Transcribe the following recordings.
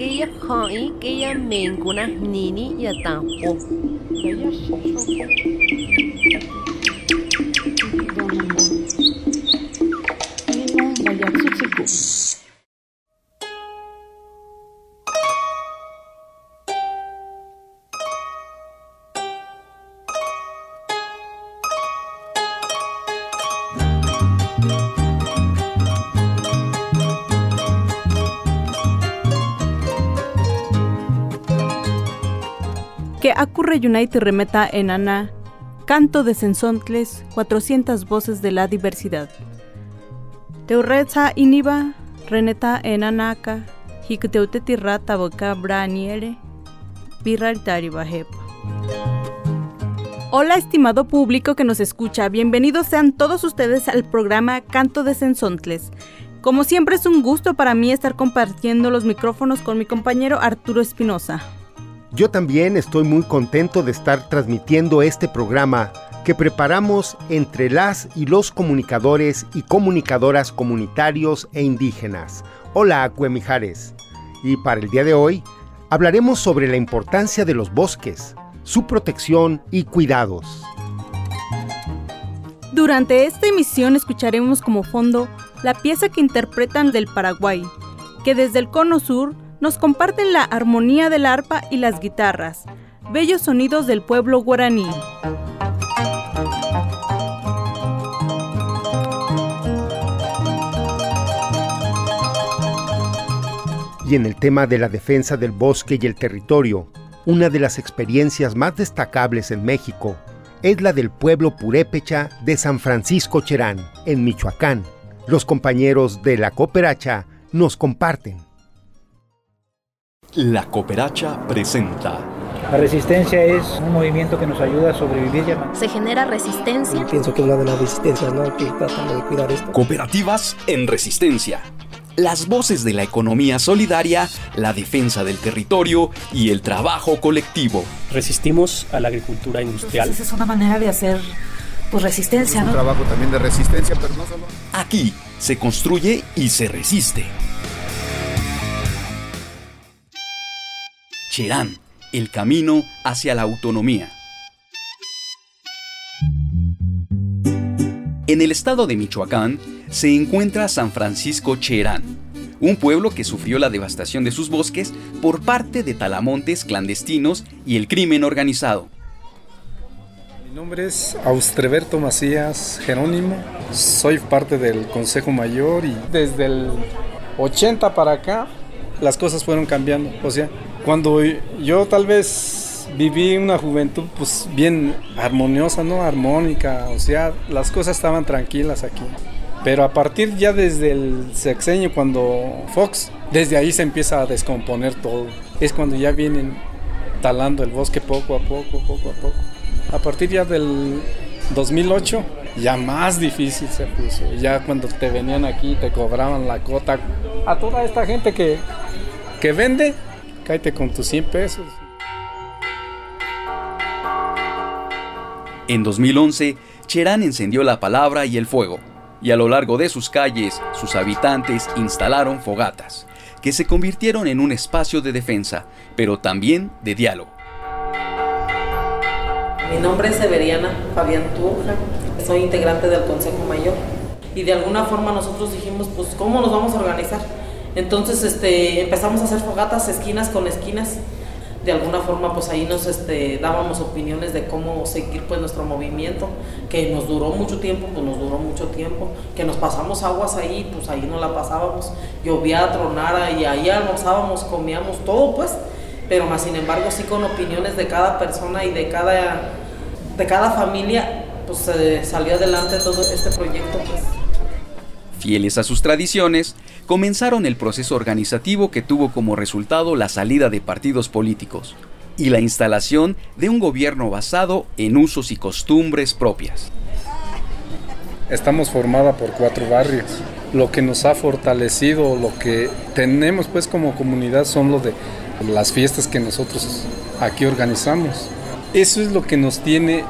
que ya hai, que ya mencuna nini ya tampo. Que acurre Unite remeta en Ana, Canto de Sensontles, 400 voces de la diversidad. Teurretza iniba, reneta en Anaka, hikteuteti rata boca braniere. Hola estimado público que nos escucha, bienvenidos sean todos ustedes al programa Canto de Sensontles. Como siempre es un gusto para mí estar compartiendo los micrófonos con mi compañero Arturo Espinosa. Yo también estoy muy contento de estar transmitiendo este programa que preparamos entre las y los comunicadores y comunicadoras comunitarios e indígenas. Hola, Acuemijares. Y para el día de hoy hablaremos sobre la importancia de los bosques, su protección y cuidados. Durante esta emisión escucharemos como fondo la pieza que interpretan del Paraguay, que desde el cono sur nos comparten la armonía del arpa y las guitarras, bellos sonidos del pueblo guaraní. Y en el tema de la defensa del bosque y el territorio, una de las experiencias más destacables en México es la del pueblo purépecha de San Francisco Cherán, en Michoacán. Los compañeros de la cooperacha nos comparten. La Cooperacha presenta. La resistencia es un movimiento que nos ayuda a sobrevivir. Ya. Se genera resistencia. Y pienso que es una de las resistencias, ¿no? Que tratamos de cuidar esto. Cooperativas en resistencia. Las voces de la economía solidaria, la defensa del territorio y el trabajo colectivo. Resistimos a la agricultura industrial. Pues es una manera de hacer pues, resistencia, es un ¿no? trabajo también de resistencia, pero no solo. Aquí se construye y se resiste. Cherán, el camino hacia la autonomía. En el estado de Michoacán se encuentra San Francisco Cherán, un pueblo que sufrió la devastación de sus bosques por parte de talamontes clandestinos y el crimen organizado. Mi nombre es Austreberto Macías Jerónimo, soy parte del Consejo Mayor y desde el 80 para acá las cosas fueron cambiando. O sea, cuando yo tal vez viví una juventud pues bien armoniosa, ¿no? Armónica, o sea, las cosas estaban tranquilas aquí. Pero a partir ya desde el sexenio, cuando Fox, desde ahí se empieza a descomponer todo. Es cuando ya vienen talando el bosque poco a poco, poco a poco. A partir ya del 2008, ya más difícil se puso. Ya cuando te venían aquí, te cobraban la cota. A toda esta gente que, que vende, cállate con tus 100 pesos. En 2011, Cherán encendió la palabra y el fuego, y a lo largo de sus calles, sus habitantes instalaron fogatas, que se convirtieron en un espacio de defensa, pero también de diálogo. Mi nombre es Severiana Fabián Turja, soy integrante del Consejo Mayor y de alguna forma nosotros dijimos, pues, ¿cómo nos vamos a organizar? Entonces este, empezamos a hacer fogatas esquinas con esquinas. De alguna forma pues ahí nos este, dábamos opiniones de cómo seguir pues nuestro movimiento, que nos duró mucho tiempo, pues nos duró mucho tiempo, que nos pasamos aguas ahí, pues ahí no la pasábamos, llovía, tronara y ahí almorzábamos, comíamos todo pues, pero más sin embargo sí con opiniones de cada persona y de cada, de cada familia, pues eh, salió adelante todo este proyecto pues. Fieles a sus tradiciones, comenzaron el proceso organizativo que tuvo como resultado la salida de partidos políticos y la instalación de un gobierno basado en usos y costumbres propias. Estamos formada por cuatro barrios. Lo que nos ha fortalecido, lo que tenemos pues como comunidad son lo de las fiestas que nosotros aquí organizamos. Eso es lo que nos tiene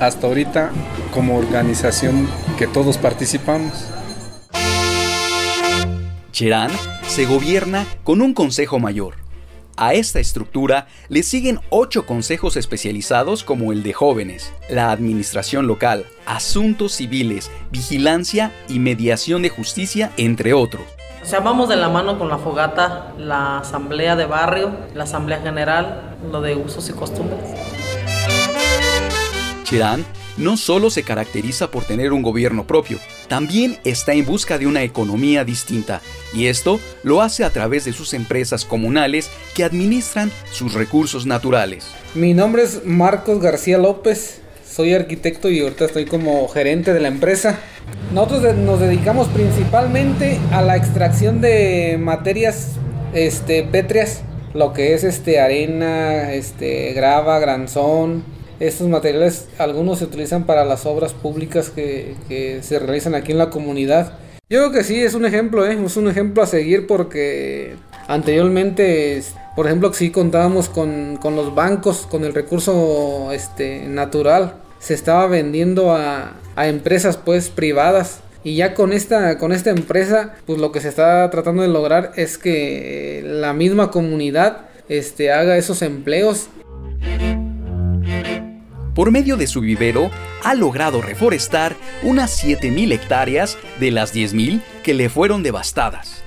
hasta ahorita como organización que todos participamos. Cherán se gobierna con un consejo mayor. A esta estructura le siguen ocho consejos especializados como el de jóvenes, la administración local, asuntos civiles, vigilancia y mediación de justicia, entre otros. O sea, vamos de la mano con la fogata, la asamblea de barrio, la asamblea general, lo de usos y costumbres. Cherán no solo se caracteriza por tener un gobierno propio, también está en busca de una economía distinta, y esto lo hace a través de sus empresas comunales que administran sus recursos naturales. Mi nombre es Marcos García López, soy arquitecto y ahorita estoy como gerente de la empresa. Nosotros nos dedicamos principalmente a la extracción de materias este, pétreas, lo que es este, arena, este, grava, granzón, estos materiales, algunos se utilizan para las obras públicas que, se realizan aquí en la comunidad. Yo creo que sí, es un ejemplo, ¿eh? es un ejemplo a seguir porque anteriormente, por ejemplo, sí contábamos con, con los bancos, con el recurso este, natural, se estaba vendiendo a, a empresas pues privadas y ya con esta, con esta empresa, pues lo que se está tratando de lograr es que la misma comunidad este, haga esos empleos por medio de su vivero, ha logrado reforestar unas 7.000 hectáreas de las 10.000 que le fueron devastadas.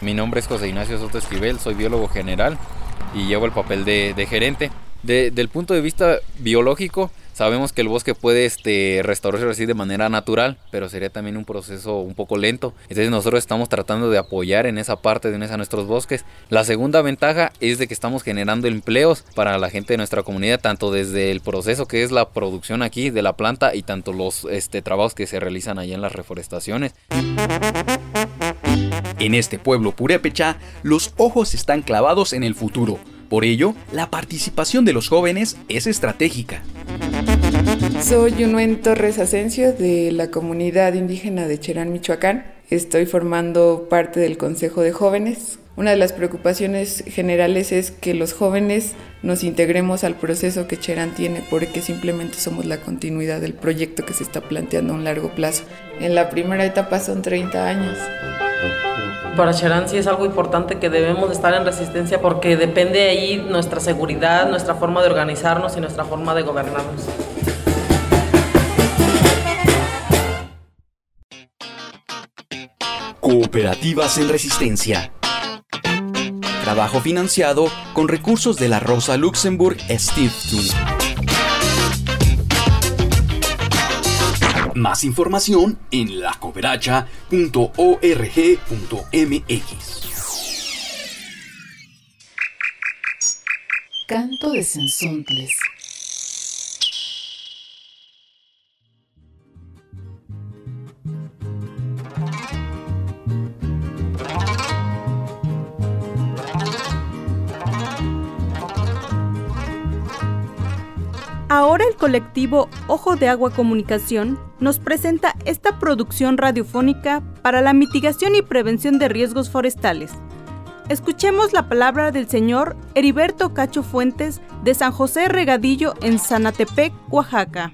Mi nombre es José Ignacio Soto Esquivel, soy biólogo general y llevo el papel de, de gerente. De, del punto de vista biológico, Sabemos que el bosque puede este, restaurarse así de manera natural, pero sería también un proceso un poco lento. Entonces nosotros estamos tratando de apoyar en esa parte de nuestros bosques. La segunda ventaja es de que estamos generando empleos para la gente de nuestra comunidad, tanto desde el proceso que es la producción aquí de la planta y tanto los este, trabajos que se realizan allá en las reforestaciones. En este pueblo purépecha, los ojos están clavados en el futuro. Por ello, la participación de los jóvenes es estratégica. Soy Yunuen Torres Asensio de la comunidad indígena de Cherán, Michoacán. Estoy formando parte del Consejo de Jóvenes. Una de las preocupaciones generales es que los jóvenes nos integremos al proceso que Cherán tiene porque simplemente somos la continuidad del proyecto que se está planteando a un largo plazo. En la primera etapa son 30 años. Para Cherán sí es algo importante que debemos estar en resistencia porque depende de ahí nuestra seguridad, nuestra forma de organizarnos y nuestra forma de gobernarnos. Cooperativas en Resistencia. Trabajo financiado con recursos de la Rosa Luxemburg Stiftung. Más información en lacooperacha.org.mx. Canto de Sensontles. El colectivo Ojo de Agua Comunicación nos presenta esta producción radiofónica para la mitigación y prevención de riesgos forestales. Escuchemos la palabra del señor Heriberto Cacho Fuentes de San José Regadillo en Sanatepec, Oaxaca.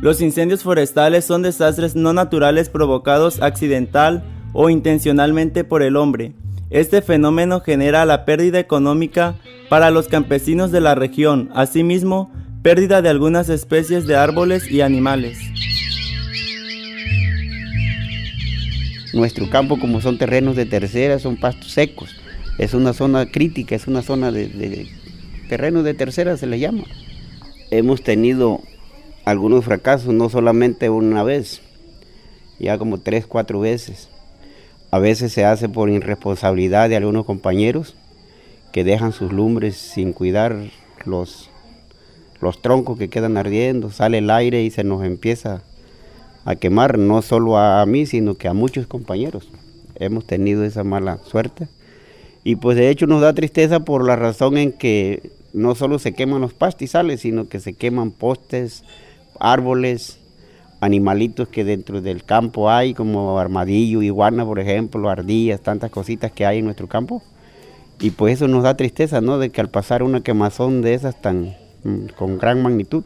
Los incendios forestales son desastres no naturales provocados accidental o intencionalmente por el hombre este fenómeno genera la pérdida económica para los campesinos de la región, asimismo, pérdida de algunas especies de árboles y animales. Nuestro campo, como son terrenos de tercera, son pastos secos. Es una zona crítica, es una zona de, de terrenos de tercera, se le llama. Hemos tenido algunos fracasos, no solamente una vez, ya como tres, cuatro veces. A veces se hace por irresponsabilidad de algunos compañeros que dejan sus lumbres sin cuidar los, los troncos que quedan ardiendo, sale el aire y se nos empieza a quemar, no solo a, mí, sino que a muchos compañeros. Hemos tenido esa mala suerte. Y pues de hecho nos da tristeza por la razón en que no solo se queman los pastizales, sino que se queman postes, árboles, animalitos que dentro del campo hay, como armadillo, iguana, por ejemplo, ardillas, tantas cositas que hay en nuestro campo. Y pues eso nos da tristeza, ¿no? De que al pasar una quemazón de esas tan mm, con gran magnitud,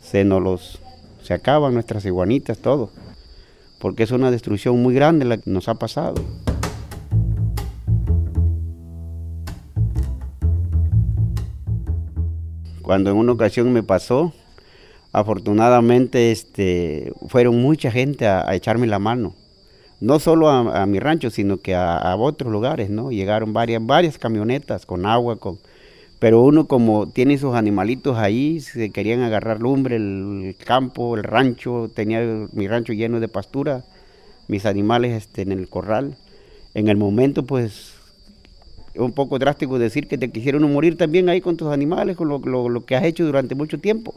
se nos los se acaban nuestras iguanitas, todo. Porque es una destrucción muy grande la que nos ha pasado. Cuando en una ocasión me pasó, afortunadamente este, fueron mucha gente a, echarme la mano. No solo a, mi rancho, sino que a, otros lugares, ¿no? Llegaron varias, varias camionetas con agua, con... Pero uno como tiene sus animalitos ahí, se querían agarrar lumbre, el, campo, el rancho, tenía mi rancho lleno de pastura, mis animales este, en el corral. En el momento, pues, es un poco drástico decir que te quisieron morir también ahí con tus animales, con lo que has hecho durante mucho tiempo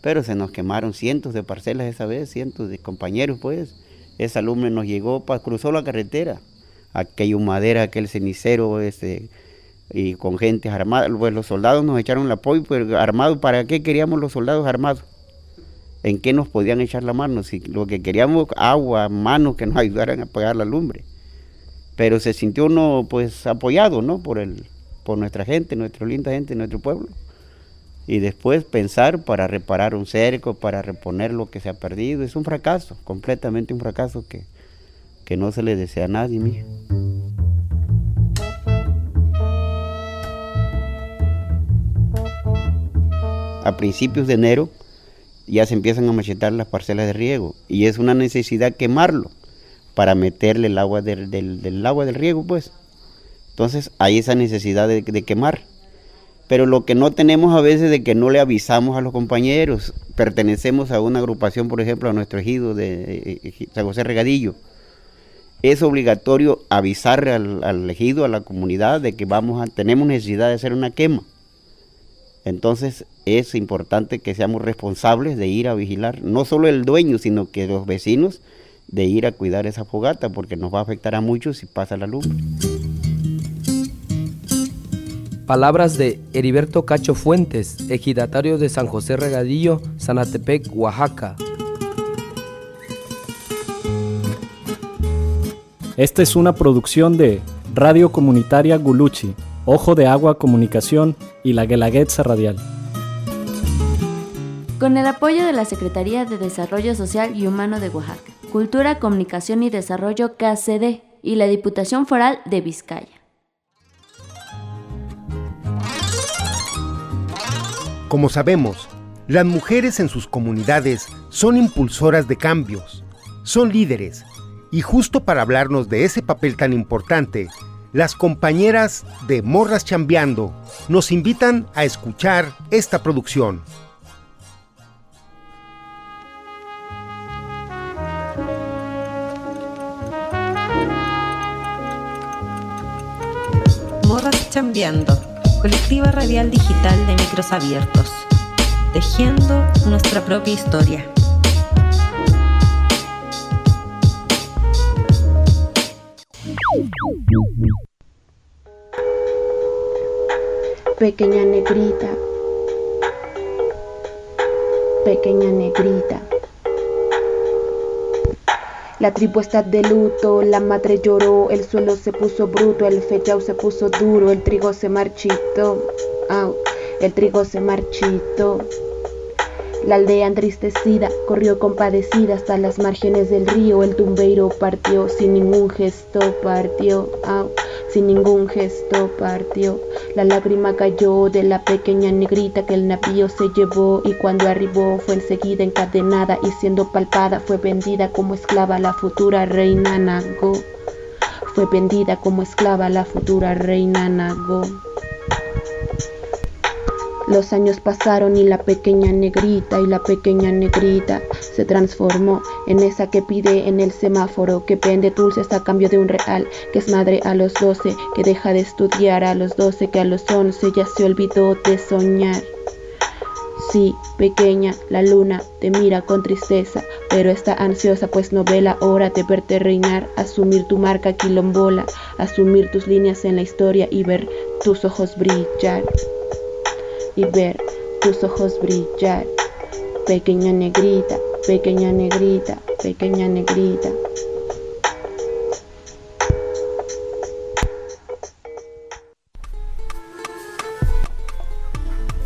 pero se nos quemaron cientos de parcelas esa vez, cientos de compañeros pues. Esa lumbre nos llegó, cruzó la carretera, aquella humadera, aquel cenicero, este, y con gente armada. Pues los soldados nos echaron el apoyo, pero armados, ¿para qué queríamos los soldados armados? ¿En qué nos podían echar la mano? Si lo que queríamos, agua, manos que nos ayudaran a apagar la lumbre. Pero se sintió uno pues apoyado, ¿no? Por, el, por nuestra gente, nuestra linda gente, nuestro pueblo y después pensar para reparar un cerco, para reponer lo que se ha perdido. Es un fracaso, completamente un fracaso que, que no se le desea a nadie, mija. A principios de enero ya se empiezan a machetar las parcelas de riego y es una necesidad quemarlo para meterle el agua del, del, agua del riego, pues. Entonces hay esa necesidad de quemar pero lo que no tenemos a veces de que no le avisamos a los compañeros, pertenecemos a una agrupación, por ejemplo, a nuestro ejido de eh, eh, San José Regadillo, es obligatorio avisar al, al, ejido, a la comunidad, de que vamos a, tenemos necesidad de hacer una quema. Entonces es importante que seamos responsables de ir a vigilar, no solo el dueño, sino que los vecinos, de ir a cuidar esa fogata, porque nos va a afectar a muchos si pasa la luz. Palabras de Heriberto Cacho Fuentes, ejidatario de San José Regadillo, Sanatepec, Oaxaca. Esta es una producción de Radio Comunitaria Guluchi, Ojo de Agua Comunicación y la Guelaguetza Radial. Con el apoyo de la Secretaría de Desarrollo Social y Humano de Oaxaca, Cultura, Comunicación y Desarrollo KCD y la Diputación Foral de Vizcaya. Como sabemos, las mujeres en sus comunidades son impulsoras de cambios, son líderes, y justo para hablarnos de ese papel tan importante, las compañeras de Morras Chambeando nos invitan a escuchar esta producción. Morras Chambeando colectiva radial digital de micros abiertos, tejiendo nuestra propia historia. Pequeña negrita, pequeña negrita. La tribu está de luto, la madre lloró, el suelo se puso bruto, el fechao se puso duro, el trigo se marchitó, el trigo se marchitó. La aldea entristecida corrió compadecida hasta las márgenes del río, el tumbeiro partió sin ningún gesto, partió, sin ningún gesto partió. La lágrima cayó de la pequeña negrita que el navío se llevó y cuando arribó fue enseguida encadenada y siendo palpada fue vendida como esclava la futura reina Nago. Fue vendida como esclava la futura reina Nago. Los años pasaron y la pequeña negrita y la pequeña negrita se transformó en esa que pide en el semáforo, que vende dulces a cambio de un real, que es madre a los doce, que deja de estudiar a los doce, que a los once ya se olvidó de soñar. Sí, pequeña, la luna te mira con tristeza, pero está ansiosa pues no ve la hora de verte reinar, asumir tu marca quilombola, asumir tus líneas en la historia y ver tus ojos brillar. Y ver tus ojos brillar. Pequeña negrita, pequeña negrita, pequeña negrita.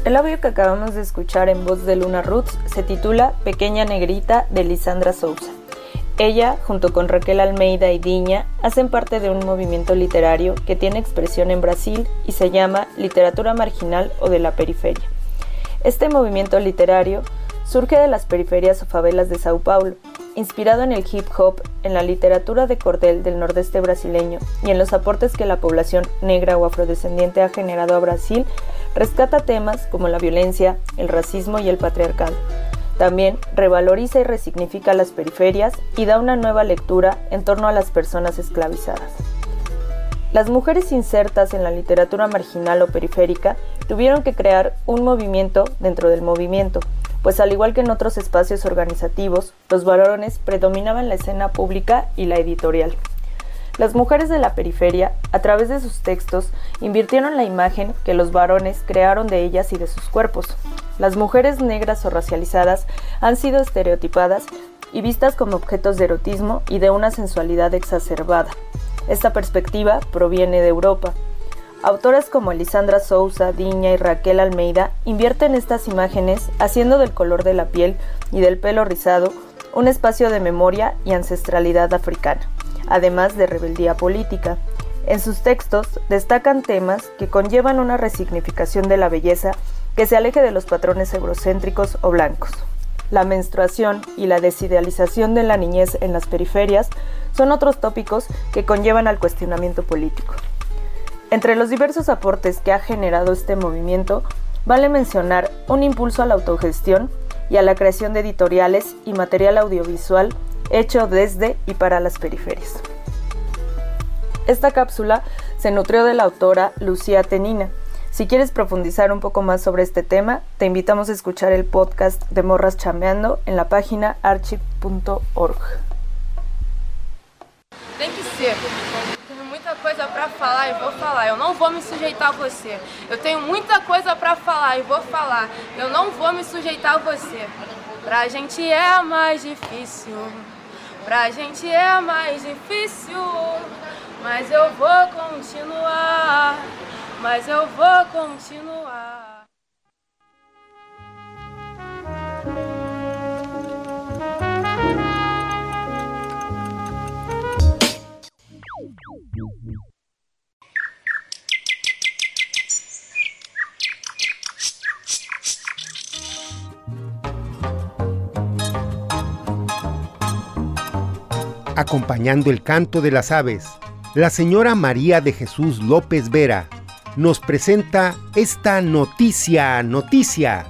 El audio que acabamos de escuchar en voz de Luna Roots se titula Pequeña Negrita de Lisandra Souza. Ella, junto con Raquel Almeida y Diña, hacen parte de un movimiento literario que tiene expresión en Brasil y se llama Literatura Marginal o de la Periferia. Este movimiento literario surge de las periferias o favelas de Sao Paulo, inspirado en el hip hop, en la literatura de cordel del nordeste brasileño y en los aportes que la población negra o afrodescendiente ha generado a Brasil rescata temas como la violencia, el racismo y el patriarcado. También revaloriza y resignifica las periferias y da una nueva lectura en torno a las personas esclavizadas. Las mujeres insertas en la literatura marginal o periférica tuvieron que crear un movimiento dentro del movimiento, pues al igual que en otros espacios organizativos, los varones predominaban la escena pública y la editorial. Las mujeres de la periferia, a través de sus textos, invirtieron la imagen que los varones crearon de ellas y de sus cuerpos. Las mujeres negras o racializadas han sido estereotipadas y vistas como objetos de erotismo y de una sensualidad exacerbada. Esta perspectiva proviene de Europa. Autoras como Elisandra Sousa, Diña y Raquel Almeida invierten estas imágenes haciendo del color de la piel y del pelo rizado un espacio de memoria y ancestralidad africana además de rebeldía política. En sus textos destacan temas que conllevan una resignificación de la belleza que se aleje de los patrones eurocéntricos o blancos. La menstruación y la desidealización de la niñez en las periferias son otros tópicos que conllevan al cuestionamiento político. Entre los diversos aportes que ha generado este movimiento, vale mencionar un impulso a la autogestión y a la creación de editoriales y material audiovisual hecho desde y para las periferias. Esta cápsula se nutrió de la autora Lucía Tenina. Si quieres profundizar un poco más sobre este tema, te invitamos a escuchar el podcast de Morras Chameando en la página archive.org. Tem que ser. Tenho muita coisa para falar e vou falar. Eu não vou me sujeitar a você. Eu tenho muita coisa para falar e vou falar. Eu não vou me sujeitar a você. Pra gente é mais difícil. Pra gente é mais difícil, mas eu vou continuar, mas eu vou continuar. acompañando el canto de las aves, la señora María de Jesús López Vera nos presenta esta noticia, noticia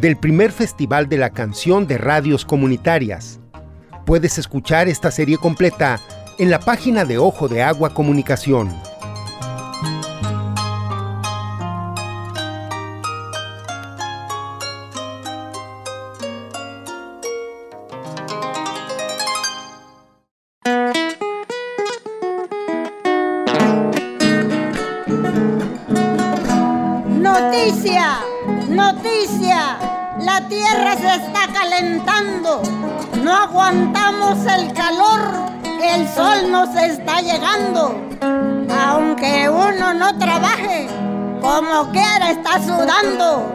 del primer Festival de la Canción de Radios Comunitarias. Puedes escuchar esta serie completa en la página de Ojo de Agua Comunicación. No aguantamos el calor, el sol nos está llegando. Aunque uno no trabaje, como quiera está sudando.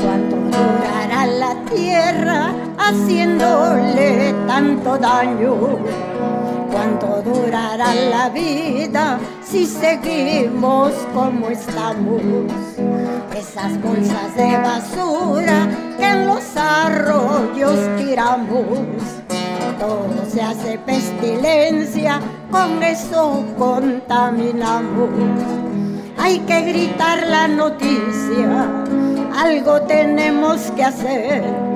¿Cuánto durará la tierra haciéndole tanto daño? ¿Cuánto durará la vida si seguimos como estamos? Esas bolsas de basura que en los arroyos tiramos. Todo se hace pestilencia, con eso contaminamos. Hay que gritar la noticia, algo tenemos que hacer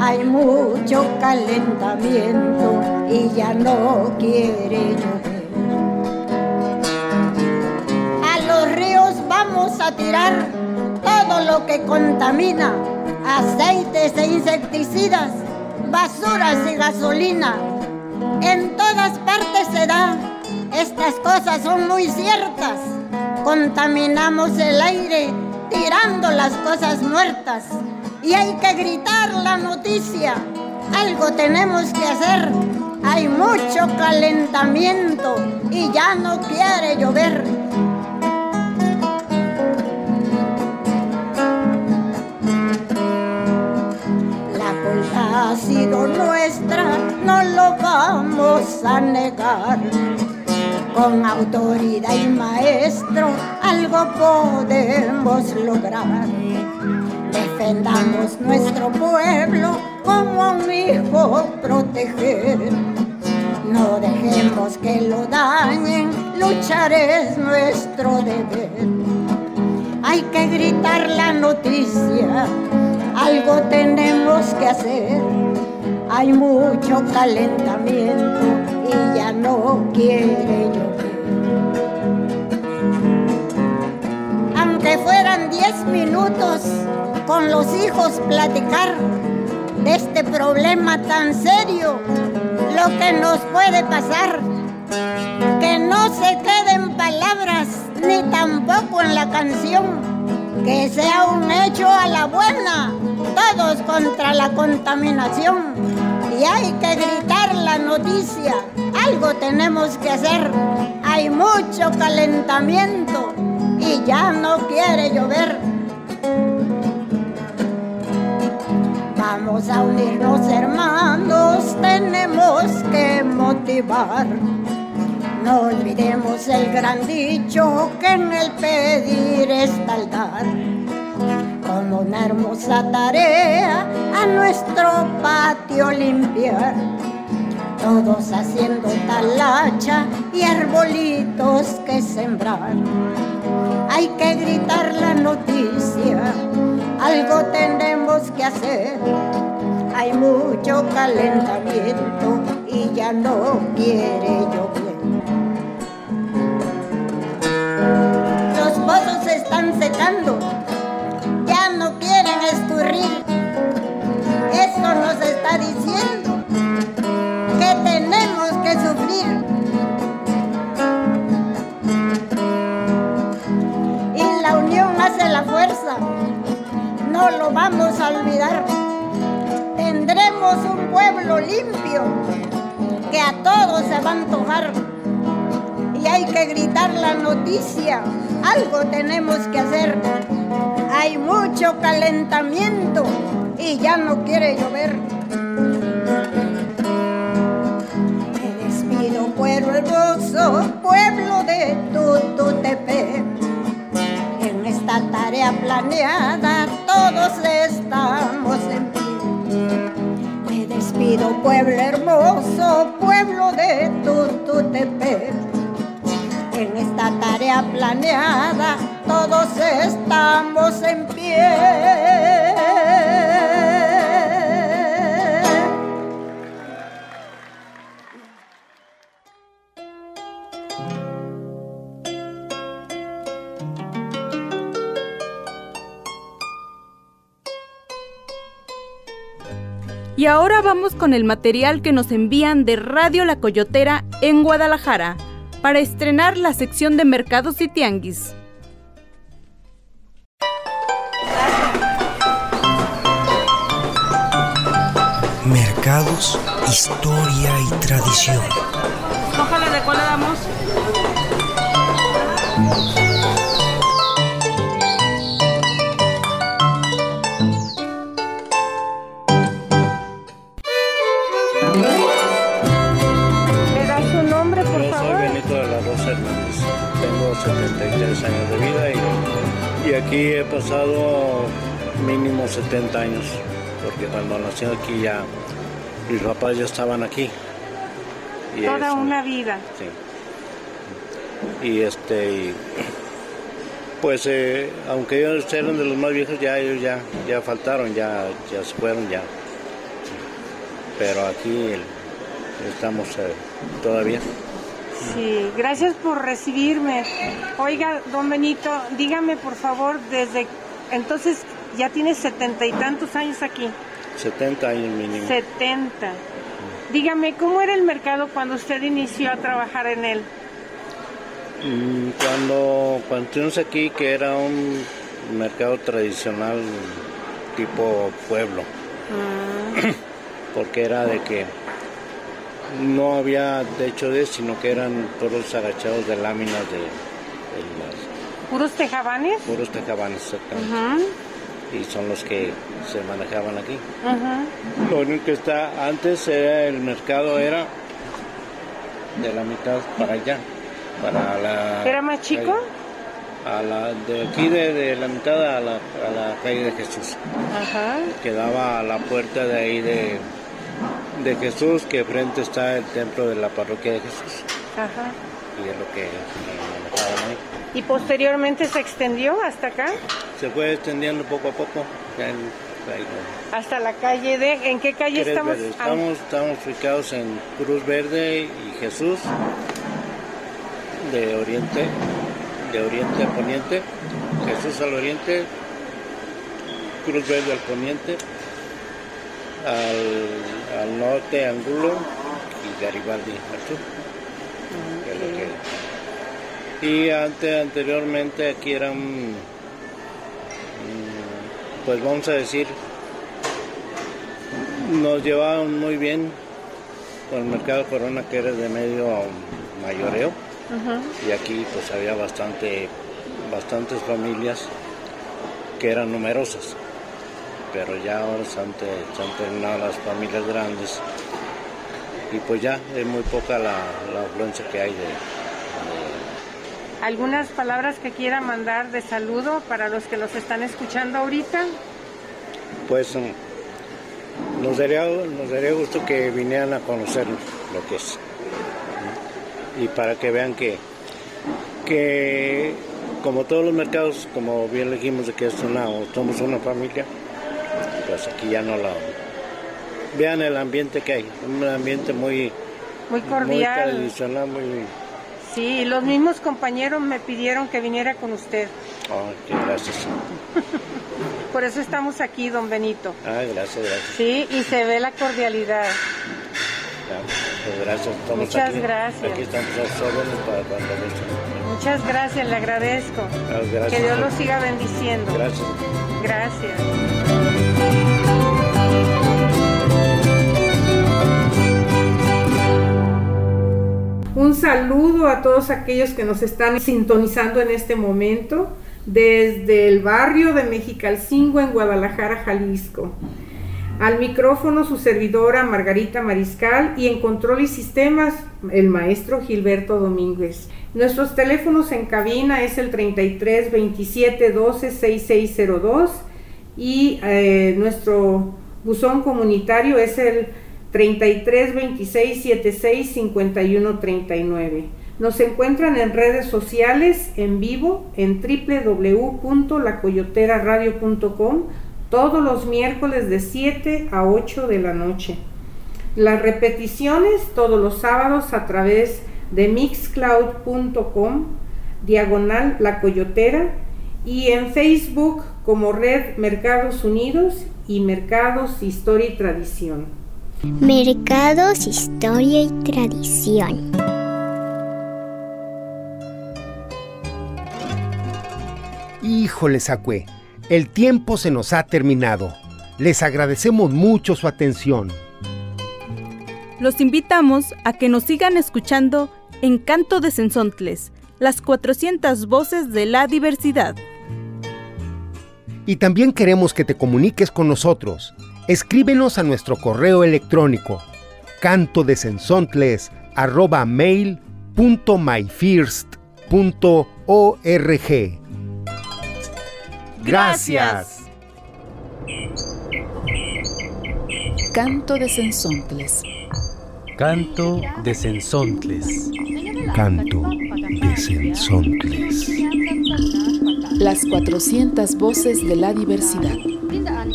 hay mucho calentamiento ya no quiere llover. a tirar todo lo que contamina, aceites e insecticidas, basuras y gasolina. En todas partes se da, estas cosas son muy ciertas. Contaminamos el aire tirando las cosas muertas y hay que gritar la noticia. Algo tenemos que hacer. Hay mucho calentamiento y ya no quiere llover. La culpa ha sido nuestra, no lo vamos a negar. Con autoridad y maestro algo podemos lograr. Defendamos nuestro pueblo como un hijo proteger. Que lo dañen, luchar es nuestro deber. Hay que gritar la noticia, algo tenemos que hacer. Hay mucho calentamiento y ya no quiere llover. Aunque fueran diez minutos con los hijos platicar de este problema tan serio, lo que nos puede pasar, que no se queden palabras ni tampoco en la canción, que sea un hecho a la buena, todos contra la contaminación. Y hay que gritar la noticia, algo tenemos que hacer, hay mucho calentamiento y ya no quiere llover. Vamos a unirnos No olvidemos el gran dicho que en el pedir está el dar. Como una hermosa tarea a nuestro patio limpiar. Todos haciendo talacha y arbolitos que sembrar. Hay que gritar la noticia algo tenemos que hacer. Hay mucho calentamiento y ya no quiere llover. Los pozos se están secando, ya no quieren escurrir. Eso nos está diciendo que tenemos que sufrir. Y la unión hace la fuerza no lo vamos a olvidar. Tendremos un pueblo limpio que a todos se va a antojar. Y hay que gritar la noticia, algo tenemos que hacer. Hay mucho calentamiento y ya no quiere llover. Me despido, pueblo hermoso, pueblo de Tututepec. En esta tarea planeada todos estamos en pie. Me despido, pueblo hermoso, pueblo de Tututepec. En esta tarea planeada todos estamos en pie. Y ahora vamos con el material que nos envían de Radio La Coyotera en Guadalajara para estrenar la sección de mercados y tianguis. Mercados, historia y tradición. Ojalá de cuál le damos. Aquí he pasado mínimo 70 años, porque cuando nací aquí ya mis papás ya estaban aquí. Y Toda eso, una vida. Sí. Y este, y, pues eh, aunque ellos eran de los más viejos, ya ellos ya, ya faltaron, ya, ya se fueron ya. Pero aquí el- estamos eh, todavía. Sí, gracias por recibirme. Oiga, don Benito, dígame por favor, desde entonces ya tienes setenta y tantos años aquí. 70 años mínimo. 70. Dígame, ¿cómo era el mercado cuando usted inició a trabajar en él? Mm, Cuando, cuando estuvimos aquí, que era un mercado tradicional tipo pueblo, porque era de que no había techo de, sino que eran todos agachados de láminas de, de las ¿Puros tejabanes? puros tejabanes, exactamente. Y son los que se manejaban aquí. Lo único que está antes era el mercado era de la mitad para allá, para la. ¿Era más chico? A la, de aquí de, de la mitad a la, a la calle de Jesús. Ajá. Quedaba a la puerta de ahí de, de Jesús, que frente está el templo de la parroquia de Jesús. Ajá. Y es lo que manejaban ahí. ¿Y posteriormente se extendió hasta acá? Se fue extendiendo poco a poco. en- Hasta la calle de... ¿En qué calle estamos? Verde. Ah, Estamos, estamos ubicados en Cruz Verde y Jesús, de oriente, de oriente a poniente, Jesús al oriente, Cruz Verde al poniente, al, al norte Angulo y Garibaldi al sur. que es lo que- Y antes, anteriormente aquí eran, pues vamos a decir, nos llevaban muy bien con el mercado Corona que era de medio mayoreo. Y aquí pues había bastante bastantes familias que eran numerosas pero ya ahora se han, te- se han terminado las familias grandes y pues ya es muy poca la, la afluencia que hay de, ¿Algunas palabras que quiera mandar de saludo para los que los están escuchando ahorita? pues mm, nos daría, nos daría gusto que vinieran a conocernos lo que es. Y para que vean que, que como todos los mercados, como bien dijimos de que es una, somos una familia, pues aquí ya no la... Vean el ambiente que hay, un ambiente muy, Muy muy cordial. tradicional, muy... Sí, los mismos compañeros me pidieron que viniera con usted. Qué gracias. Por eso estamos aquí, don Benito. Ah, gracias, gracias. Sí, y se ve la cordialidad. Pues gracias, estamos Muchas aquí. gracias. Aquí estamos a para cuando. Muchas gracias, le agradezco. Ah, gracias. Que Dios lo siga bendiciendo. Gracias. Gracias. Un saludo a todos aquellos que nos están sintonizando en este momento desde el barrio de Mexicalcingo en Guadalajara, Jalisco. Al micrófono su servidora Margarita Mariscal y en control y sistemas el maestro Gilberto Domínguez. Nuestros teléfonos en cabina es el 33 27 12 6602 y eh, nuestro buzón comunitario es el 33 26 76 51 39. Nos encuentran en redes sociales en vivo en www.lacoyoteraradio.com todos los miércoles de 7 a 8 de la noche. Las repeticiones todos los sábados a través de mixcloud.com diagonal La Coyotera y en Facebook como Red Mercados Unidos y Mercados Historia y Tradición. Mercados, historia y tradición. Híjole, Sacue, el tiempo se nos ha terminado. Les agradecemos mucho su atención. Los invitamos a que nos sigan escuchando en Canto de Sensontles, las 400 voces de la diversidad. Y también queremos que te comuniques con nosotros. Escríbenos a nuestro correo electrónico cantodesensontes@mail.myfirst.org. Gracias. Canto de Sensontles. Canto de Sensontles. Canto de Sensontles. Las 400 voces de la diversidad.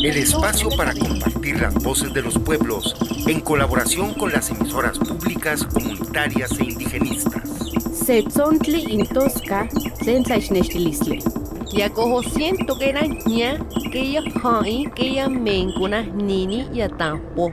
El espacio para compartir las voces de los pueblos en colaboración con las emisoras públicas, comunitarias e indigenistas. se tzontli in tosca tlen tlaixnextilistle. Yakojo siento que era ña que ella hai que ella mencuna nini ya tampo.